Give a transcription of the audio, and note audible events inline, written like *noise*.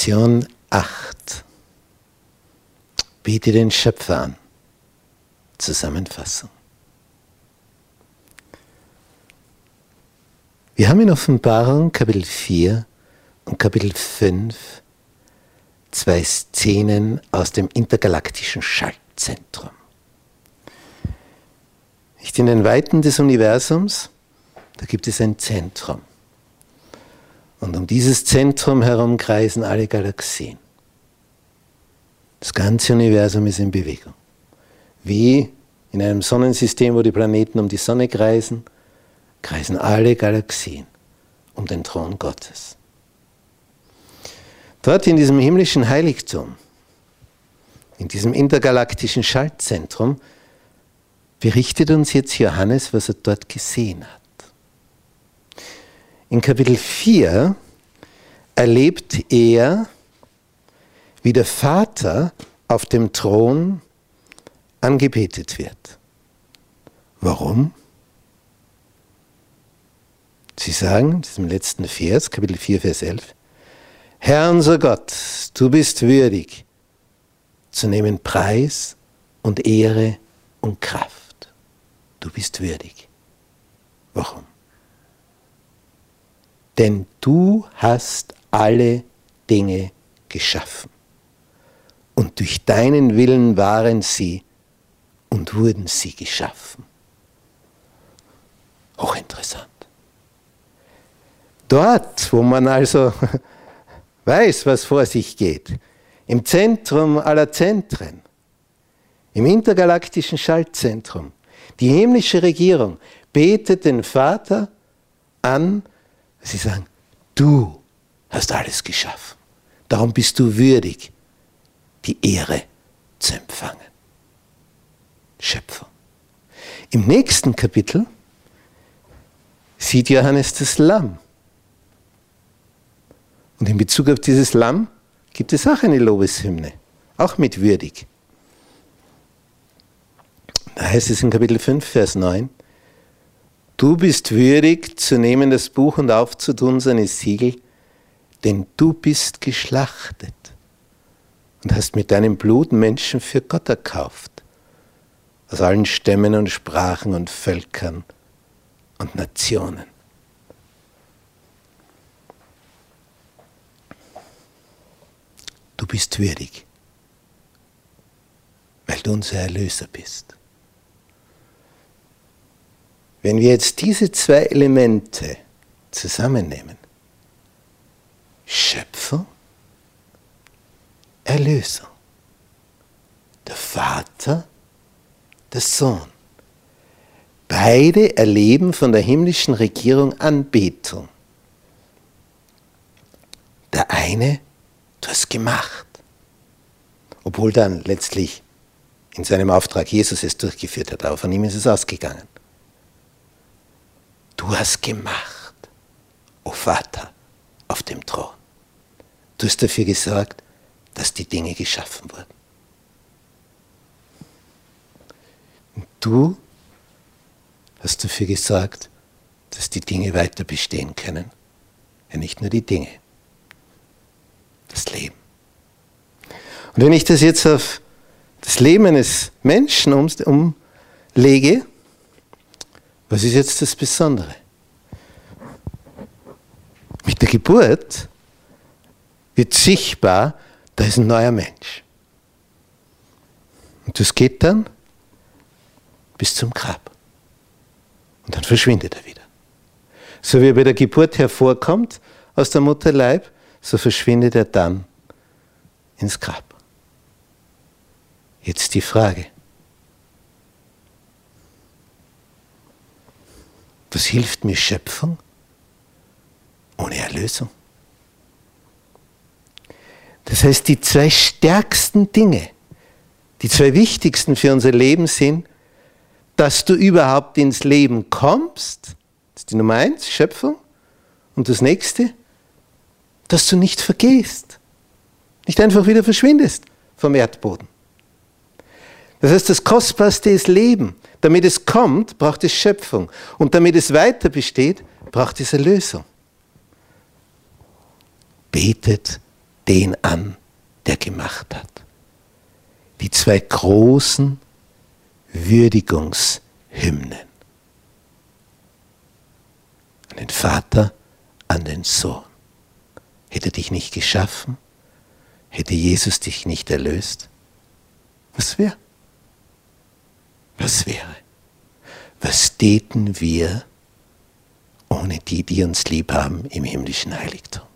Lektion 8. Bete den Schöpfer an. Zusammenfassung. Wir haben in Offenbarung Kapitel 4 und Kapitel 5 zwei Szenen aus dem intergalaktischen Schaltzentrum. Nicht in den Weiten des Universums, da gibt es ein Zentrum. Und um dieses Zentrum herum kreisen alle Galaxien. Das ganze Universum ist in Bewegung. Wie in einem Sonnensystem, wo die Planeten um die Sonne kreisen, kreisen alle Galaxien um den Thron Gottes. Dort in diesem himmlischen Heiligtum, in diesem intergalaktischen Schaltzentrum, berichtet uns jetzt Johannes, was er dort gesehen hat. In Kapitel 4 erlebt er, wie der Vater auf dem Thron angebetet wird. Warum? Sie sagen, in diesem letzten Vers, Kapitel 4, Vers 11, Herr unser Gott, du bist würdig zu nehmen Preis und Ehre und Kraft. Du bist würdig. Warum? Denn du hast alle Dinge geschaffen. Und durch deinen Willen waren sie und wurden sie geschaffen. Hochinteressant. Dort, wo man also *laughs* weiß, was vor sich geht, im Zentrum aller Zentren, im intergalaktischen Schaltzentrum, die himmlische Regierung betet den Vater an Sie sagen, du hast alles geschaffen. Darum bist du würdig, die Ehre zu empfangen. Schöpfer. Im nächsten Kapitel sieht Johannes das Lamm. Und in Bezug auf dieses Lamm gibt es auch eine Lobeshymne, auch mit würdig. Da heißt es in Kapitel 5, Vers 9, Du bist würdig zu nehmen das Buch und aufzutun seine Siegel, denn du bist geschlachtet und hast mit deinem Blut Menschen für Gott erkauft, aus allen Stämmen und Sprachen und Völkern und Nationen. Du bist würdig, weil du unser Erlöser bist. Wenn wir jetzt diese zwei Elemente zusammennehmen, Schöpfer, Erlöser, der Vater, der Sohn, beide erleben von der himmlischen Regierung Anbetung. Der eine, du hast gemacht, obwohl dann letztlich in seinem Auftrag Jesus es durchgeführt hat, aber von ihm ist es ausgegangen. Du hast gemacht, o oh Vater, auf dem Thron. Du hast dafür gesorgt, dass die Dinge geschaffen wurden. Und du hast dafür gesorgt, dass die Dinge weiter bestehen können. Ja, nicht nur die Dinge, das Leben. Und wenn ich das jetzt auf das Leben eines Menschen umlege, was ist jetzt das Besondere? Mit der Geburt wird sichtbar, da ist ein neuer Mensch. Und das geht dann bis zum Grab. Und dann verschwindet er wieder. So wie er bei der Geburt hervorkommt aus der Mutterleib, so verschwindet er dann ins Grab. Jetzt die Frage, Was hilft mir Schöpfung ohne Erlösung? Das heißt, die zwei stärksten Dinge, die zwei wichtigsten für unser Leben sind, dass du überhaupt ins Leben kommst, das ist die Nummer eins, Schöpfung. Und das nächste, dass du nicht vergehst, nicht einfach wieder verschwindest vom Erdboden. Das heißt, das Kostbarste ist Leben. Damit es kommt, braucht es Schöpfung. Und damit es weiter besteht, braucht es Erlösung. Betet den an, der gemacht hat. Die zwei großen Würdigungshymnen. An den Vater, an den Sohn. Hätte dich nicht geschaffen, hätte Jesus dich nicht erlöst. Was wäre? Was wäre? Was täten wir ohne die, die uns lieb haben im himmlischen Heiligtum?